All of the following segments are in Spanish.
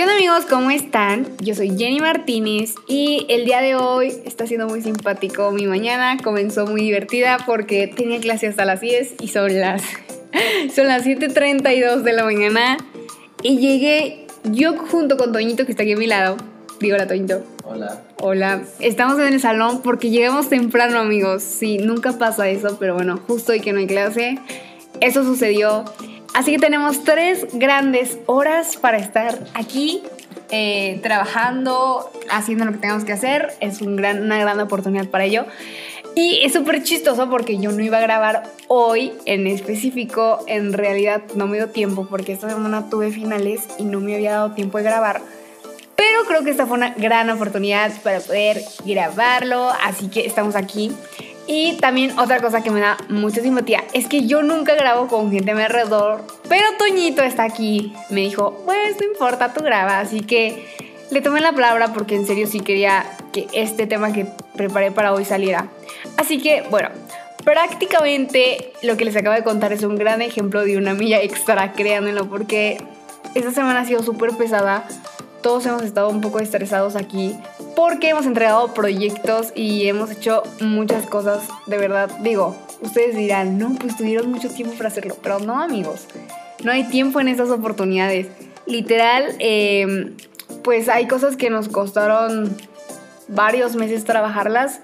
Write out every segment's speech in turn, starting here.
¿Qué onda amigos? ¿Cómo están? Yo soy Jenny Martínez y el día de hoy está siendo muy simpático. Mi mañana comenzó muy divertida porque tenía clase hasta las 10 y son las, son las 7.32 de la mañana y llegué yo junto con Toñito que está aquí a mi lado. Digo hola Toñito. Hola. Hola. Estamos en el salón porque llegamos temprano amigos. Sí, nunca pasa eso, pero bueno, justo hoy que no hay clase. Eso sucedió. Así que tenemos tres grandes horas para estar aquí eh, trabajando, haciendo lo que tenemos que hacer. Es un gran, una gran oportunidad para ello. Y es súper chistoso porque yo no iba a grabar hoy en específico. En realidad no me dio tiempo porque esta semana tuve finales y no me había dado tiempo de grabar. Pero creo que esta fue una gran oportunidad para poder grabarlo. Así que estamos aquí. Y también otra cosa que me da mucha simpatía es que yo nunca grabo con gente a mi alrededor, pero Toñito está aquí. Me dijo, pues no importa, tú graba. Así que le tomé la palabra porque en serio sí quería que este tema que preparé para hoy saliera. Así que, bueno, prácticamente lo que les acabo de contar es un gran ejemplo de una milla extra, créanmelo, porque esta semana ha sido súper pesada. Todos hemos estado un poco estresados aquí porque hemos entregado proyectos y hemos hecho muchas cosas, de verdad. Digo, ustedes dirán, no, pues tuvieron mucho tiempo para hacerlo, pero no, amigos, no hay tiempo en estas oportunidades. Literal, eh, pues hay cosas que nos costaron varios meses trabajarlas.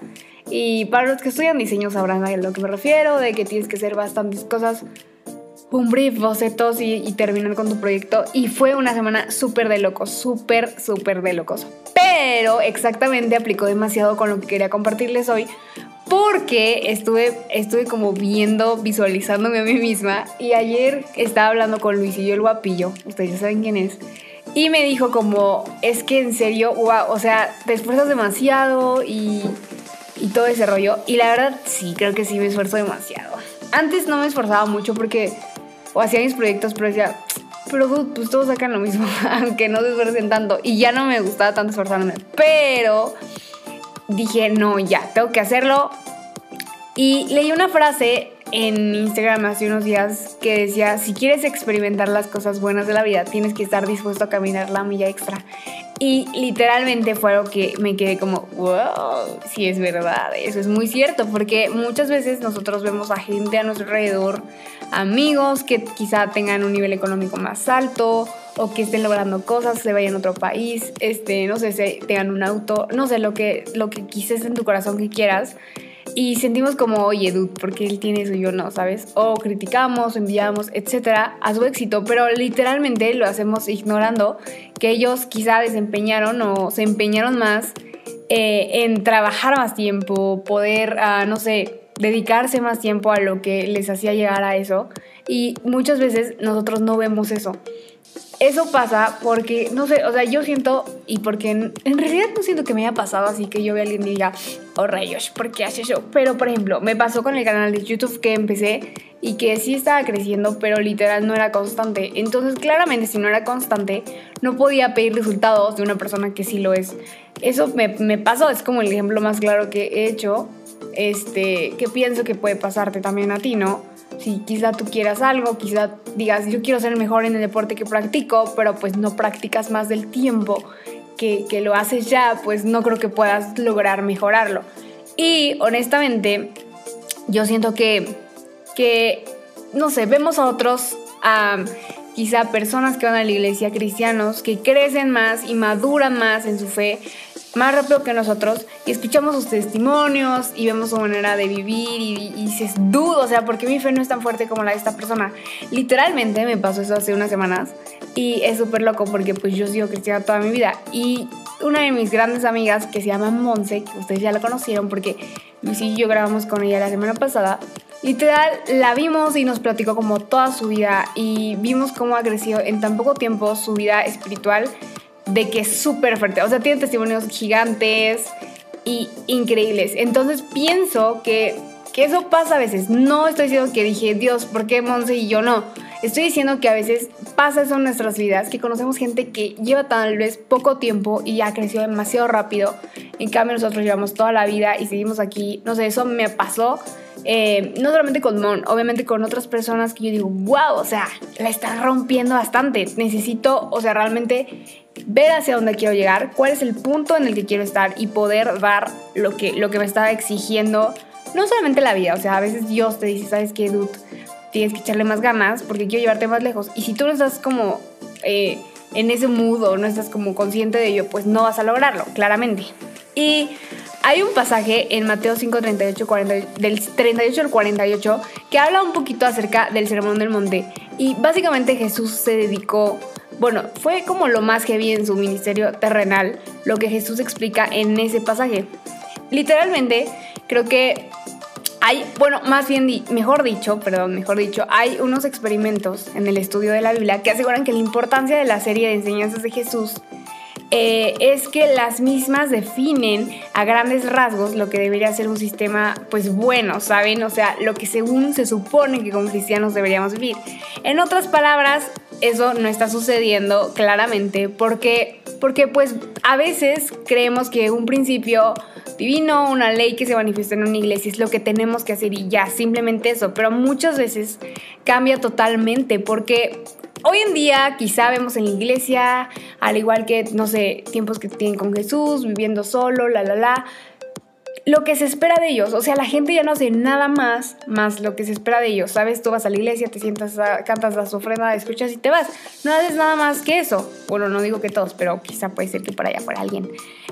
Y para los que estudian diseño sabrán a lo que me refiero, de que tienes que hacer bastantes cosas un brief, bocetos y, y terminar con tu proyecto. Y fue una semana súper de locos, súper, súper de locos. Pero exactamente aplicó demasiado con lo que quería compartirles hoy. Porque estuve, estuve como viendo, visualizándome a mí misma. Y ayer estaba hablando con Luisillo el guapillo. Ustedes ya saben quién es. Y me dijo como, es que en serio, wow, o sea, te esfuerzas demasiado y, y todo ese rollo. Y la verdad, sí, creo que sí me esfuerzo demasiado. Antes no me esforzaba mucho porque o hacía mis proyectos, pero decía, pero pues todos sacan lo mismo, aunque no se esfuercen tanto. Y ya no me gustaba tanto esforzarme. Pero dije, no, ya, tengo que hacerlo. Y leí una frase en Instagram hace unos días que decía, si quieres experimentar las cosas buenas de la vida, tienes que estar dispuesto a caminar la milla extra. Y literalmente fue algo que me quedé como, wow, sí es verdad, eso es muy cierto, porque muchas veces nosotros vemos a gente a nuestro alrededor, amigos que quizá tengan un nivel económico más alto o que estén logrando cosas, se vayan a otro país, este, no sé, se tengan un auto, no sé, lo que, lo que quises en tu corazón que quieras. Y sentimos como, oye, dude, porque él tiene eso y yo no, ¿sabes? O criticamos, enviamos, etcétera, a su éxito, pero literalmente lo hacemos ignorando que ellos quizá desempeñaron o se empeñaron más eh, en trabajar más tiempo, poder, uh, no sé, dedicarse más tiempo a lo que les hacía llegar a eso. Y muchas veces nosotros no vemos eso. Eso pasa porque, no sé, o sea, yo siento, y porque en, realidad no siento que me haya pasado así que yo vea a alguien y diga, oh rayos, ¿por qué hace eso? Pero, por ejemplo, me pasó con el canal de YouTube que empecé y que sí estaba creciendo, pero literal no era constante. Entonces, claramente, si no era constante, no podía pedir resultados de una persona que sí lo es. Eso me, me pasó, es como el ejemplo más claro que he hecho, este, que pienso que puede pasarte también a ti, ¿no? Si quizá tú quieras algo, quizá digas, yo quiero ser mejor en el deporte que practico, pero pues no practicas más del tiempo que, que lo haces ya, pues no creo que puedas lograr mejorarlo. Y honestamente, yo siento que, que no sé, vemos a otros, a quizá personas que van a la iglesia, cristianos, que crecen más y maduran más en su fe, más rápido que nosotros y escuchamos sus testimonios y vemos su manera de vivir y, y dices, dudo, o sea, ¿por qué mi fe no es tan fuerte como la de esta persona? Literalmente me pasó eso hace unas semanas y es súper loco porque pues yo sigo cristiana toda mi vida y una de mis grandes amigas que se llama Monse, que ustedes ya la conocieron porque Luis y yo grabamos con ella la semana pasada, Literal, la vimos y nos platicó como toda su vida y vimos cómo ha crecido en tan poco tiempo su vida espiritual de que es súper fuerte. O sea, tiene testimonios gigantes y increíbles. Entonces pienso que, que eso pasa a veces. No estoy diciendo que dije, Dios, ¿por qué Monse y yo no? Estoy diciendo que a veces pasa eso en nuestras vidas, que conocemos gente que lleva tal vez poco tiempo y ha crecido demasiado rápido. En cambio, nosotros llevamos toda la vida y seguimos aquí. No sé, eso me pasó eh, no solamente con Mon, obviamente con otras personas que yo digo, wow, o sea, la está rompiendo bastante. Necesito, o sea, realmente ver hacia dónde quiero llegar, cuál es el punto en el que quiero estar y poder dar lo que, lo que me está exigiendo, no solamente la vida, o sea, a veces Dios te dice, ¿sabes qué, dude? Tienes que echarle más ganas porque quiero llevarte más lejos. Y si tú no estás como eh, en ese mood no estás como consciente de ello, pues no vas a lograrlo, claramente. Y hay un pasaje en Mateo 5, 38, 40, del 38 al 48 que habla un poquito acerca del Sermón del Monte. Y básicamente Jesús se dedicó, bueno, fue como lo más heavy en su ministerio terrenal, lo que Jesús explica en ese pasaje. Literalmente, creo que hay, bueno, más bien, mejor dicho, perdón, mejor dicho, hay unos experimentos en el estudio de la Biblia que aseguran que la importancia de la serie de enseñanzas de Jesús eh, es que las mismas definen a grandes rasgos lo que debería ser un sistema pues bueno, ¿saben? O sea, lo que según se supone que como cristianos deberíamos vivir. En otras palabras, eso no está sucediendo claramente porque, porque pues a veces creemos que un principio divino, una ley que se manifiesta en una iglesia es lo que tenemos que hacer y ya, simplemente eso, pero muchas veces cambia totalmente porque hoy en día quizá vemos en la iglesia, al igual que, no sé, tiempos que tienen con Jesús, viviendo solo, la, la, la, lo que se espera de ellos. O sea, la gente ya no hace nada más, más lo que se espera de ellos. ¿Sabes? Tú vas a la iglesia, te sientas, cantas la ofrenda, escuchas y te vas. No haces nada más que eso. Bueno, no digo que todos, pero quizá puede ser que por allá fuera alguien.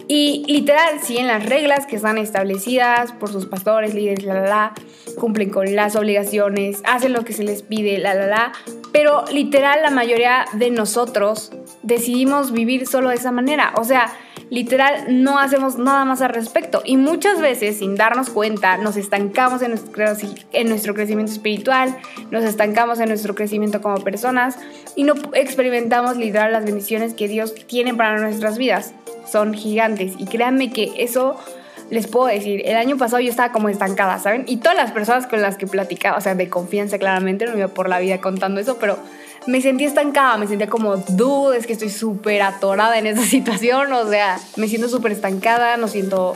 Y literal, siguen las reglas que están establecidas por sus pastores, líderes, la, la, la. Cumplen con las obligaciones, hacen lo que se les pide, la, la, la. Pero literal, la mayoría de nosotros decidimos vivir solo de esa manera. O sea, literal no hacemos nada más al respecto y muchas veces sin darnos cuenta nos estancamos en nuestro, en nuestro crecimiento espiritual, nos estancamos en nuestro crecimiento como personas y no experimentamos literal las bendiciones que Dios tiene para nuestras vidas. Son gigantes y créanme que eso les puedo decir, el año pasado yo estaba como estancada, ¿saben? Y todas las personas con las que platicaba, o sea, de confianza claramente, no iba por la vida contando eso, pero me sentí estancada, me sentía como, dude, es que estoy súper atorada en esa situación, o sea, me siento súper estancada, no siento,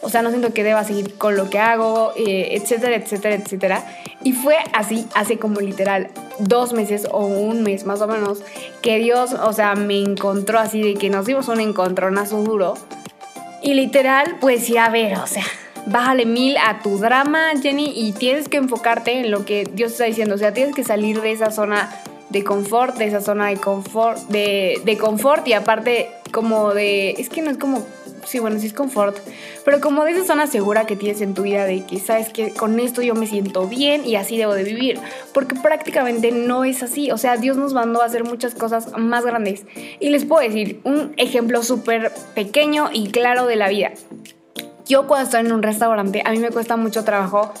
o sea, no siento que deba seguir con lo que hago, eh, etcétera, etcétera, etcétera. Y fue así, hace como literal dos meses o un mes más o menos, que Dios, o sea, me encontró así de que nos dimos un encontronazo duro. Y literal, pues sí, a ver, o sea, bájale mil a tu drama, Jenny, y tienes que enfocarte en lo que Dios está diciendo. O sea, tienes que salir de esa zona de confort, de esa zona de confort, de, de confort y aparte como de, es que no es como, sí, bueno, sí es confort, pero como de esa zona segura que tienes en tu vida de que sabes que con esto yo me siento bien y así debo de vivir, porque prácticamente no es así, o sea, Dios nos mandó a hacer muchas cosas más grandes. Y les puedo decir un ejemplo súper pequeño y claro de la vida. Yo cuando estoy en un restaurante, a mí me cuesta mucho trabajo,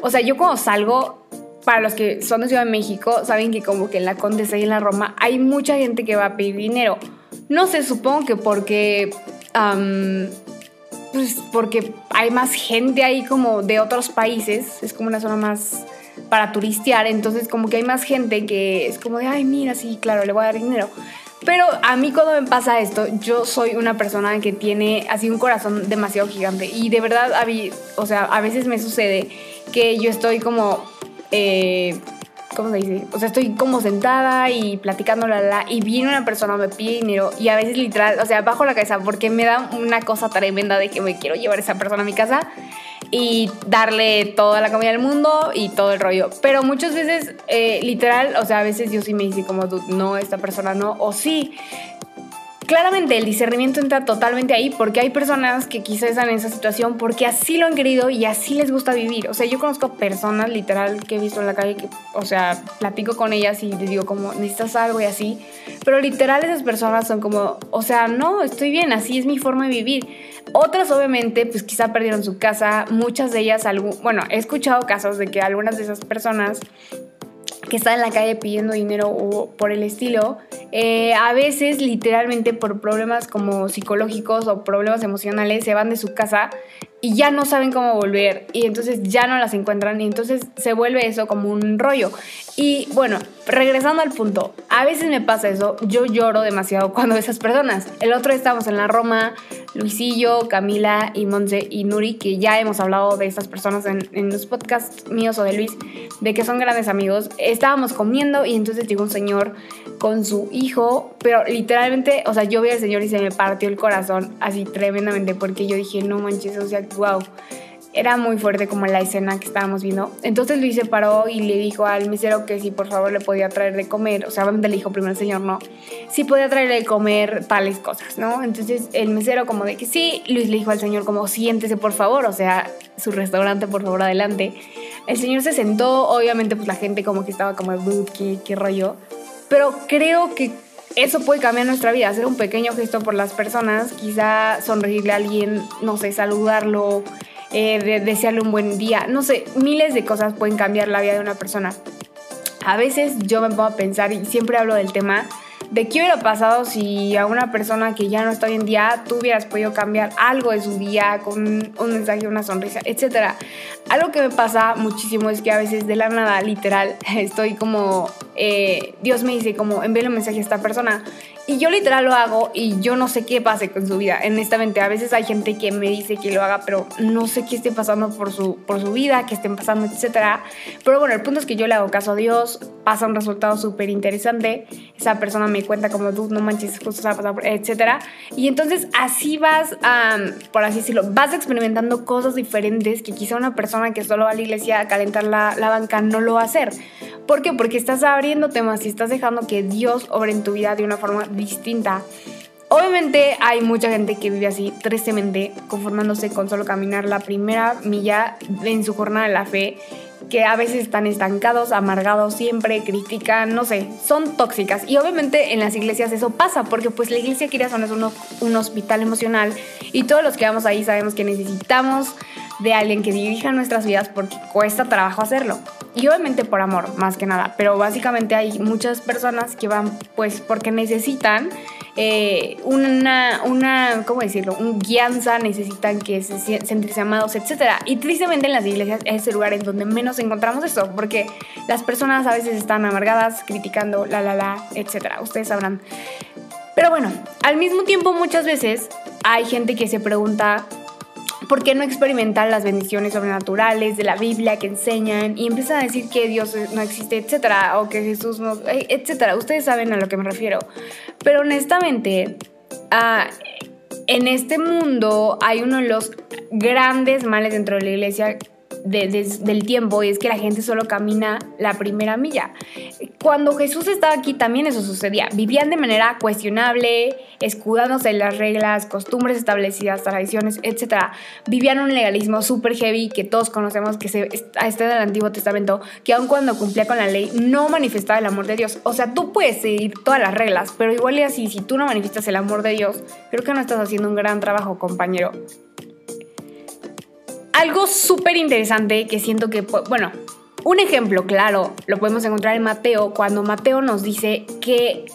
o sea, yo cuando salgo para los que son de Ciudad de México, saben que como que en la Condesa y en la Roma hay mucha gente que va a pedir dinero. No sé, supongo que porque... pues porque hay más gente ahí como de otros países, es como una zona más para turistear, entonces como que hay más gente que es como de, ay, mira, sí, claro, le voy a dar dinero. Pero a mí cuando me pasa esto, yo soy una persona que tiene así un corazón demasiado gigante y de verdad, o sea, a veces me sucede que yo estoy como eh, ¿cómo se dice? O sea, estoy como sentada y platicando la, la y viene una persona, me pide dinero y a veces literal, o sea, bajo la cabeza porque me da una cosa tremenda de que me quiero llevar a esa persona a mi casa y darle toda la comida del mundo y todo el rollo. Pero muchas veces, eh, literal, o sea, a veces yo sí me dice como, no, esta persona no, o sí claramente el discernimiento entra totalmente ahí porque hay personas que quizás están en esa situación porque así lo han querido y así les gusta vivir. O sea, yo conozco personas literal que he visto en la calle que, o sea, platico con ellas y les digo como, necesitas algo y así. Pero literal esas personas son como, o sea, no, estoy bien, así es mi forma de vivir. Otras obviamente pues quizá perdieron su casa, muchas de ellas, bueno, he escuchado casos de que algunas de esas personas que están en la calle pidiendo dinero o por el estilo, eh, a veces literalmente por problemas como psicológicos o problemas emocionales se van de su casa y ya no saben cómo volver y entonces ya no las encuentran y entonces se vuelve eso como un rollo. Y bueno, regresando al punto, a veces me pasa eso, yo lloro demasiado cuando esas personas. El otro día estábamos en la Roma, Luisillo, Camila y Monse y Nuri, que ya hemos hablado de estas personas en, en los podcasts míos o de Luis, de que son grandes amigos. Estábamos comiendo y entonces llegó un señor con su hijo, pero literalmente, o sea, yo vi al señor y se me partió el corazón así tremendamente porque yo dije, no manches, o sea, wow. Era muy fuerte como la escena que estábamos viendo. Entonces Luis se paró y le dijo al mesero que si por favor le podía traer de comer. O sea, obviamente le dijo primero al señor no. Si podía traerle de comer tales cosas, ¿no? Entonces el mesero como de que sí. Luis le dijo al señor como siéntese por favor. O sea, su restaurante por favor adelante. El señor se sentó. Obviamente pues la gente como que estaba como, ¿qué, qué rollo? Pero creo que eso puede cambiar nuestra vida, hacer un pequeño gesto por las personas, quizá sonreírle a alguien, no sé, saludarlo, eh, desearle un buen día, no sé, miles de cosas pueden cambiar la vida de una persona. A veces yo me pongo a pensar y siempre hablo del tema de qué hubiera pasado si a una persona que ya no está hoy en día tú hubieras podido cambiar algo de su día con un mensaje, una sonrisa, etc. Algo que me pasa muchísimo es que a veces de la nada, literal, estoy como, eh, Dios me dice como, envíale un mensaje a esta persona y yo literal lo hago y yo no sé qué pase con su vida. Honestamente, a veces hay gente que me dice que lo haga, pero no sé qué esté pasando por su, por su vida, qué estén pasando, etc. Pero bueno, el punto es que yo le hago caso a Dios, pasa un resultado súper interesante. Esa persona me cuenta como tú, no manches, justo se ha pasado, etc. Y entonces así vas, por así decirlo, vas experimentando cosas diferentes que quizá una persona que solo va a la iglesia a calentar la, la banca no lo va a hacer. ¿Por qué? Porque estás abriendo temas y estás dejando que Dios obre en tu vida de una forma distinta. Obviamente hay mucha gente que vive así, tristemente, conformándose con solo caminar la primera milla en su jornada de la fe, que a veces están estancados, amargados siempre, critican, no sé, son tóxicas. Y obviamente en las iglesias eso pasa, porque pues la iglesia quiere es un, un hospital emocional y todos los que vamos ahí sabemos que necesitamos de alguien que dirija nuestras vidas porque cuesta trabajo hacerlo. Y obviamente por amor, más que nada. Pero básicamente hay muchas personas que van pues porque necesitan eh, una, una, ¿cómo decirlo? Un guianza, necesitan que se sentirse amados, etc. Y tristemente en las iglesias es el lugar en donde menos encontramos eso, porque las personas a veces están amargadas, criticando, la, la, la, etc. Ustedes sabrán. Pero bueno, al mismo tiempo muchas veces hay gente que se pregunta ¿por qué no experimentar las bendiciones sobrenaturales de la Biblia que enseñan y empiezan a decir que Dios no existe, etcétera, o que Jesús no, eh, etcétera? Ustedes saben a lo que me refiero. Pero honestamente, ah, en este mundo hay uno de los grandes males dentro de la iglesia del tiempo y es que la gente solo camina la primera milla. Cuando Jesús estaba aquí también eso sucedía. Vivían de manera cuestionable, escudándose en las reglas, costumbres establecidas, tradiciones, etc. Vivían un legalismo súper heavy que todos conocemos que se, está en el Antiguo Testamento, que aun cuando cumplía con la ley no manifestaba el amor de Dios. O sea, tú puedes seguir todas las reglas, pero igual y así, si tú no manifiestas el amor de Dios, creo que no estás haciendo un gran trabajo, compañero algo súper interesante que siento que, bueno, un ejemplo claro lo podemos encontrar en Mateo cuando Mateo nos dice que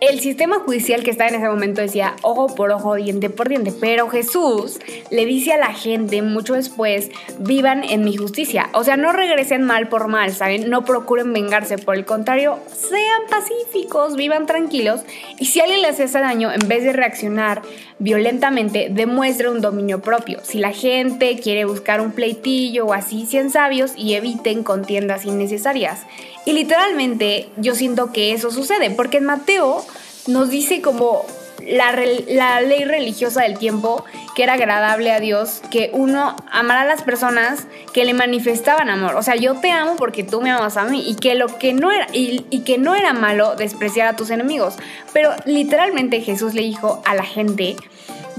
el sistema judicial que está en ese momento decía ojo por ojo, diente por diente, pero Jesús le dice a la gente mucho después, vivan en mi justicia. O sea, no regresen mal por mal, ¿saben? No procuren vengarse, por el contrario, sean pacíficos, vivan tranquilos y si alguien les hace daño, en vez de reaccionar violentamente, demuestre un dominio propio. Si la gente quiere buscar un pleitillo o así, sean sabios y eviten contiendas innecesarias. Y literalmente yo siento que eso sucede, porque en Mateo nos dice como la, la, ley religiosa del tiempo, que era agradable a Dios, que uno amara a las personas que le manifestaban amor. O sea, yo te amo porque tú me amas a mí. Y que lo que no era, y, y que no era malo despreciar a tus enemigos. Pero literalmente Jesús le dijo a la gente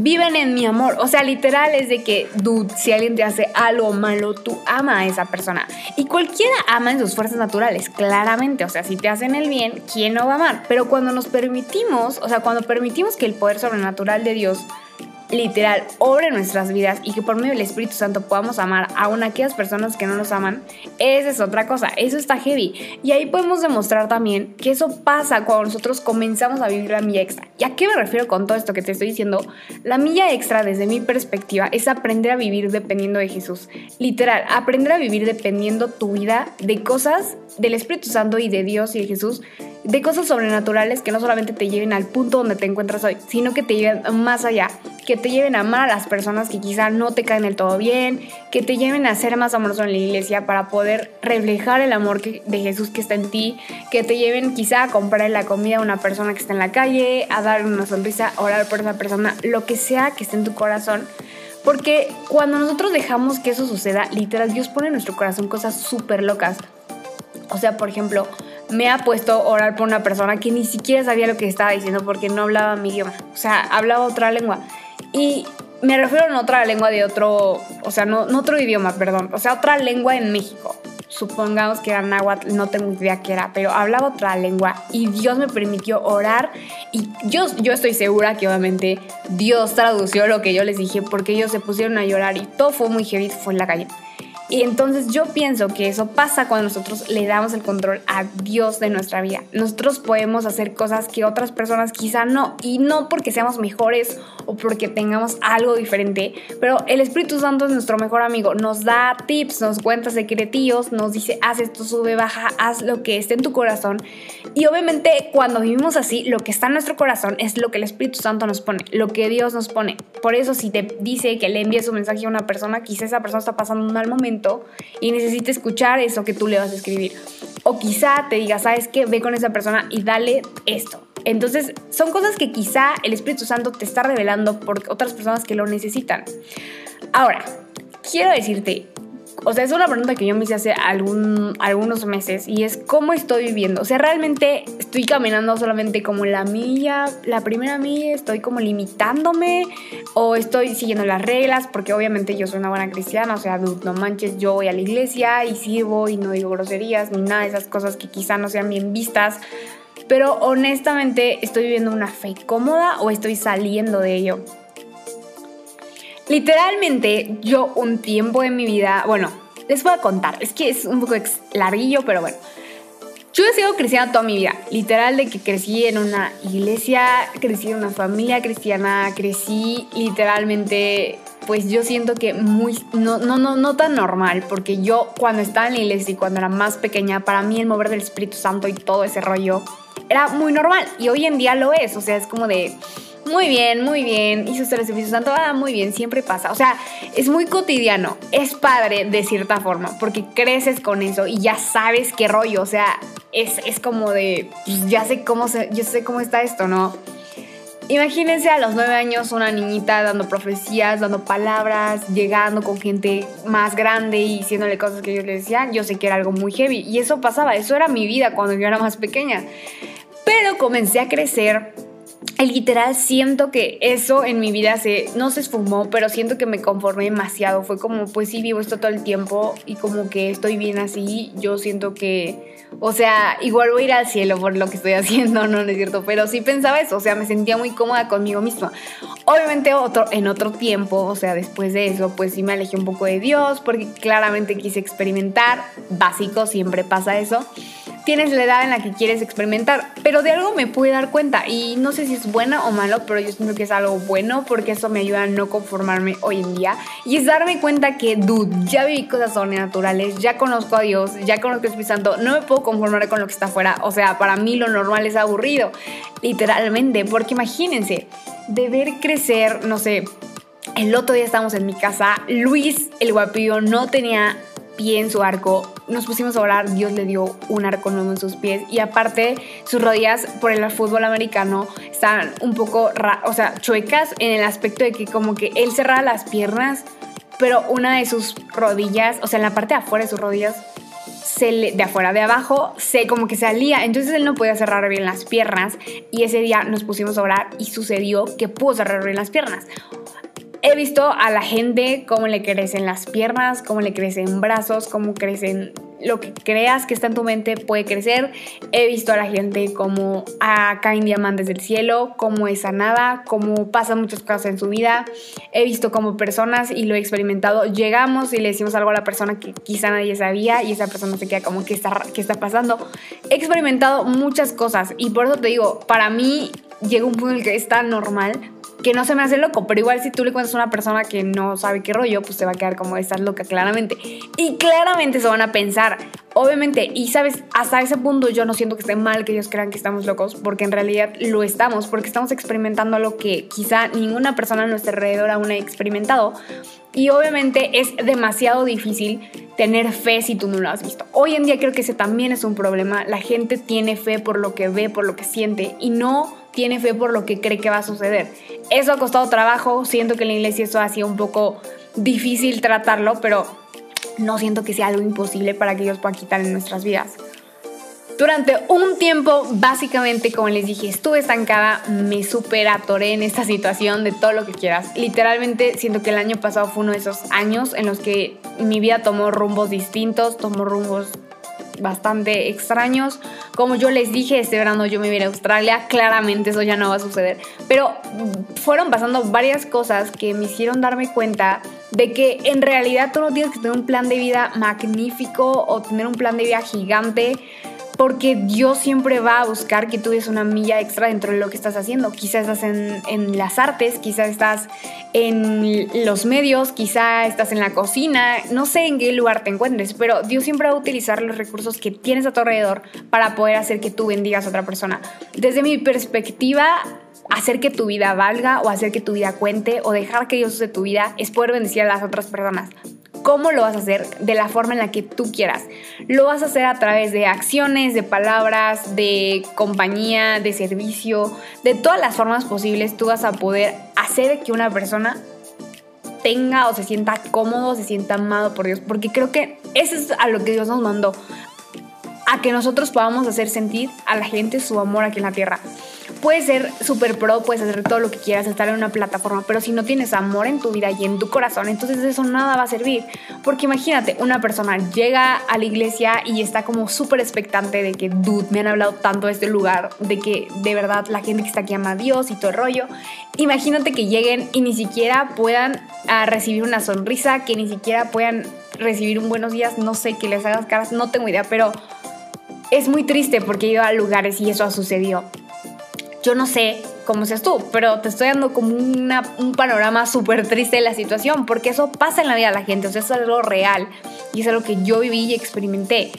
viven en mi amor. O sea, literal es de que, dude, si alguien te hace algo malo, tú ama a esa persona. Y cualquiera ama en sus fuerzas naturales, claramente. O sea, si te hacen el bien, ¿quién no va a amar? Pero cuando nos permitimos, o sea, cuando permitimos que el poder sobrenatural de Dios literal obre nuestras vidas y que por medio del Espíritu Santo podamos amar aún a aquellas personas que no nos aman, esa es otra cosa, eso está heavy. Y ahí podemos demostrar también que eso pasa cuando nosotros comenzamos a vivir la milla extra. ¿Y a qué me refiero con todo esto que te estoy diciendo? La milla extra desde mi perspectiva es aprender a vivir dependiendo de Jesús. Literal, aprender a vivir dependiendo tu vida de cosas del Espíritu Santo y de Dios y de Jesús de cosas sobrenaturales que no solamente te lleven al punto donde te encuentras hoy, sino que te lleven más allá, que te lleven a amar a las personas que quizá no te caen del todo bien, que te lleven a ser más amoroso en la iglesia para poder reflejar el amor de Jesús que está en ti, que te lleven quizá a comprar la comida a una persona que está en la calle, a dar una sonrisa, a orar por esa persona, lo que sea que esté en tu corazón. Porque cuando nosotros dejamos que eso suceda, literal, Dios pone en nuestro corazón cosas súper locas. O sea, por ejemplo, me ha puesto a orar por una persona que ni siquiera sabía lo que estaba diciendo porque no hablaba mi idioma. O sea, hablaba otra lengua. Y me refiero a otra lengua de otro, o sea, no, otro idioma, perdón. O sea, otra lengua en México. Supongamos que era náhuatl, no tengo idea qué era, pero hablaba otra lengua y Dios me permitió orar y yo, yo estoy segura que obviamente Dios tradució lo que yo les dije porque ellos se pusieron a llorar y todo fue muy heavy, fue en la calle. Y entonces yo pienso que eso pasa cuando nosotros le damos el control a Dios de nuestra vida. Nosotros podemos hacer cosas que otras personas quizá no, y no porque seamos mejores o porque tengamos algo diferente, pero el Espíritu Santo es nuestro mejor amigo, nos da tips, nos cuenta secretillos, nos dice, haz esto, sube, baja, haz lo que esté en tu corazón. Y obviamente cuando vivimos así, lo que está en nuestro corazón es lo que el Espíritu Santo nos pone, lo que Dios nos pone. Por eso si te dice que le envíes un mensaje a una persona, quizá esa persona está pasando un mal momento, y necesita escuchar eso que tú le vas a escribir. O quizá te diga, ¿sabes qué? Ve con esa persona y dale esto. Entonces, son cosas que quizá el Espíritu Santo te está revelando por otras personas que lo necesitan. Ahora, quiero decirte, o sea, es una pregunta que yo me hice hace algún, algunos meses y es cómo estoy viviendo. O sea, realmente estoy caminando solamente como la milla, la primera milla, estoy como limitándome o estoy siguiendo las reglas porque obviamente yo soy una buena cristiana, o sea, no manches, yo voy a la iglesia y sirvo y no digo groserías ni nada de esas cosas que quizá no sean bien vistas. Pero honestamente, ¿estoy viviendo una fe cómoda o estoy saliendo de ello? Literalmente, yo un tiempo en mi vida, bueno, les voy a contar, es que es un poco larguillo, pero bueno. Yo he sido cristiana toda mi vida, literal de que crecí en una iglesia, crecí en una familia cristiana, crecí literalmente, pues yo siento que muy, no, no, no, no tan normal, porque yo cuando estaba en la iglesia y cuando era más pequeña, para mí el mover del Espíritu Santo y todo ese rollo era muy normal y hoy en día lo es, o sea, es como de muy bien, muy bien, hizo el Espíritu Santo, ah, muy bien, siempre pasa. O sea, es muy cotidiano, es padre de cierta forma, porque creces con eso y ya sabes qué rollo, o sea, es, es como de, pues ya sé cómo, se, yo sé cómo está esto, ¿no? Imagínense a los nueve años una niñita dando profecías, dando palabras, llegando con gente más grande y diciéndole cosas que ellos le decían. Yo sé que era algo muy heavy y eso pasaba, eso era mi vida cuando yo era más pequeña. Pero comencé a crecer literal siento que eso en mi vida se, no se esfumó, pero siento que me conformé demasiado. Fue como, pues sí, vivo esto todo el tiempo y como que estoy bien así. Yo siento que, o sea, igual voy a ir al cielo por lo que estoy haciendo, no, no es cierto, pero sí pensaba eso, o sea, me sentía muy cómoda conmigo misma. Obviamente otro, en otro tiempo, o sea, después de eso, pues sí me alejé un poco de Dios porque claramente quise experimentar. Básico, siempre pasa eso tienes la edad en la que quieres experimentar, pero de algo me pude dar cuenta y no sé si es bueno o malo, pero yo siento que es algo bueno porque eso me ayuda a no conformarme hoy en día y es darme cuenta que, dude, ya viví cosas sobrenaturales, ya conozco a Dios, ya conozco a Espíritu Santo, no me puedo conformar con lo que está afuera, o sea, para mí lo normal es aburrido, literalmente, porque imagínense, de ver crecer, no sé, el otro día estábamos en mi casa, Luis, el guapillo, no tenía pie en su arco, nos pusimos a orar, Dios le dio un arco nuevo en sus pies y aparte sus rodillas por el fútbol americano están un poco, o sea, chuecas en el aspecto de que como que él cerraba las piernas, pero una de sus rodillas, o sea, en la parte de afuera de sus rodillas, se de afuera, de abajo, se como que salía, entonces él no podía cerrar bien las piernas y ese día nos pusimos a orar y sucedió que pudo cerrar bien las piernas he visto a la gente cómo le crecen las piernas, cómo le crecen brazos, cómo crecen lo que creas que está en tu mente puede crecer. He visto a la gente cómo caen diamantes del cielo, cómo es sanada, cómo pasan muchas cosas en su vida. He visto como personas y lo he experimentado. Llegamos y le decimos algo a la persona que quizá nadie sabía y esa persona se queda como, ¿qué está, está pasando? He experimentado muchas cosas y por eso te digo, para mí llega un punto en el que es tan normal que no se me hace loco, pero igual si tú le cuentas a una persona que no sabe qué rollo, pues te va a quedar como estás loca, claramente. Y claramente se van a pensar, obviamente, y sabes, hasta ese punto yo no siento que esté mal que ellos crean que estamos locos, porque en realidad lo estamos, porque estamos experimentando lo que quizá ninguna persona a nuestro alrededor aún ha experimentado. Y obviamente es demasiado difícil tener fe si tú no lo has visto. Hoy en día creo que ese también es un problema. La gente tiene fe por lo que ve, por lo que siente y no tiene fe por lo que cree que va a suceder. Eso ha costado trabajo, siento que en la iglesia eso ha sido un poco difícil tratarlo, pero no siento que sea algo imposible para que Dios pueda quitar en nuestras vidas. Durante un tiempo, básicamente, como les dije, estuve estancada, me super atoré en esta situación de todo lo que quieras. Literalmente siento que el año pasado fue uno de esos años en los que mi vida tomó rumbos distintos, tomó rumbos bastante extraños. Como yo les dije, este verano yo me voy a Australia, claramente eso ya no va a suceder. Pero fueron pasando varias cosas que me hicieron darme cuenta de que en realidad tú no tienes que tener un plan de vida magnífico o tener un plan de vida gigante porque Dios siempre va a buscar que tú des una milla extra dentro de lo que estás haciendo. Quizás estás en, las artes, quizás estás en los medios, quizás estás en la cocina, no sé en qué lugar te encuentres, pero Dios siempre va a utilizar los recursos que tienes a tu alrededor para poder hacer que tú bendigas a otra persona. Desde mi perspectiva, hacer que tu vida valga o hacer que tu vida cuente o dejar que Dios use tu vida es poder bendecir a las otras personas. ¿Cómo lo vas a hacer? De la forma en la que tú quieras. Lo vas a hacer a través de acciones, de palabras, de compañía, de servicio, de todas las formas posibles. Tú vas a poder hacer que una persona tenga o se sienta cómodo, se sienta amado por Dios. Porque creo que eso es a lo que Dios nos mandó. A que nosotros podamos hacer sentir a la gente su amor aquí en la tierra puedes ser súper pro, puedes hacer todo lo que quieras, estar en una plataforma, pero si no tienes amor en tu vida y en tu corazón, entonces eso nada va a servir. Porque imagínate, una persona llega a la iglesia y está como súper expectante de que, dude, me han hablado tanto de este lugar, de que de verdad la gente que está aquí ama a Dios y todo el rollo. Imagínate que lleguen y ni siquiera puedan ah, recibir una sonrisa, que ni siquiera puedan recibir un buenos días, no sé, que les hagas caras, no tengo idea, pero es muy triste porque he ido a lugares y eso ha sucedido. Yo no sé cómo seas tú, pero te estoy dando como un panorama súper triste de la situación, porque eso pasa en la vida de la gente, o sea, es algo real y es algo que yo viví y experimenté.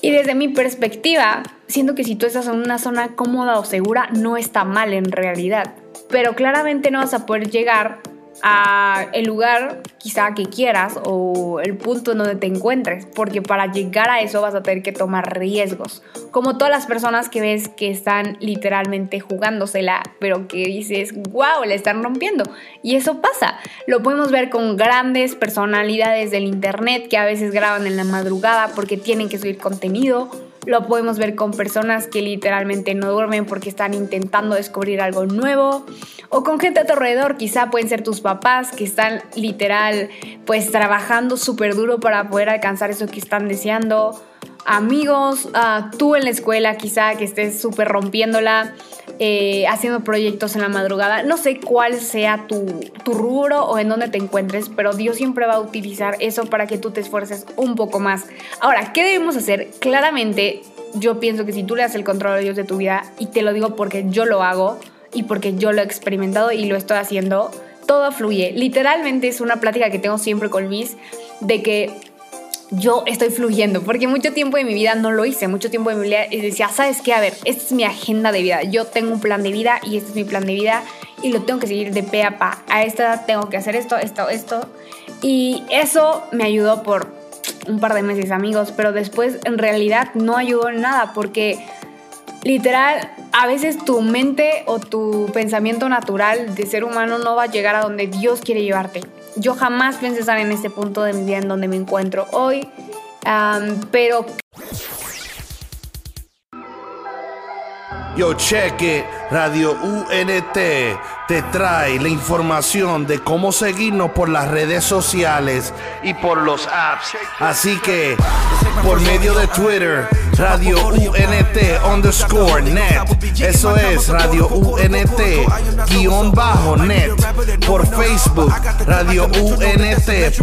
Y desde mi perspectiva, siento que si tú estás en una zona cómoda o segura, no está mal en realidad. Pero claramente no vas a poder llegar a el lugar quizá que quieras o el punto en donde te encuentres, porque para llegar a eso vas a tener que tomar riesgos, como todas las personas que ves que están literalmente jugándosela, pero que dices, wow, le están rompiendo. Y eso pasa, lo podemos ver con grandes personalidades del Internet que a veces graban en la madrugada porque tienen que subir contenido lo podemos ver con personas que literalmente no duermen porque están intentando descubrir algo nuevo. O con gente a tu alrededor, quizá pueden ser tus papás que están literal pues trabajando súper duro para poder alcanzar eso que están deseando amigos, uh, tú en la escuela quizá que estés súper rompiéndola, eh, haciendo proyectos en la madrugada. No sé cuál sea tu, tu rubro o en dónde te encuentres, pero Dios siempre va a utilizar eso para que tú te esfuerces un poco más. Ahora, ¿qué debemos hacer? Claramente, yo pienso que si tú le das el control a Dios de tu vida, y te lo digo porque yo lo hago y porque yo lo he experimentado y lo estoy haciendo, todo fluye. Literalmente es una plática que tengo siempre con Luis de que yo estoy fluyendo, porque mucho tiempo de mi vida no lo hice, mucho tiempo de mi vida decía, ¿sabes qué? A ver, esta es mi agenda de vida, yo tengo un plan de vida y este es mi plan de vida y lo tengo que seguir de pe a pa. A esta tengo que hacer esto, esto, esto. Y eso me ayudó por un par de meses, amigos, pero después en realidad no ayudó en nada porque literal, a veces tu mente o tu pensamiento natural de ser humano no va a llegar a donde Dios quiere llevarte yo jamás pienso estar en este punto de mi vida en donde me encuentro hoy, Yo cheque, Radio UNT te trae la información de cómo seguirnos por las redes sociales y por los apps. Así que, por medio de Twitter, Radio UNT underscore net. Eso es Radio UNT guion bajo net. Por Facebook, Radio UNT.net.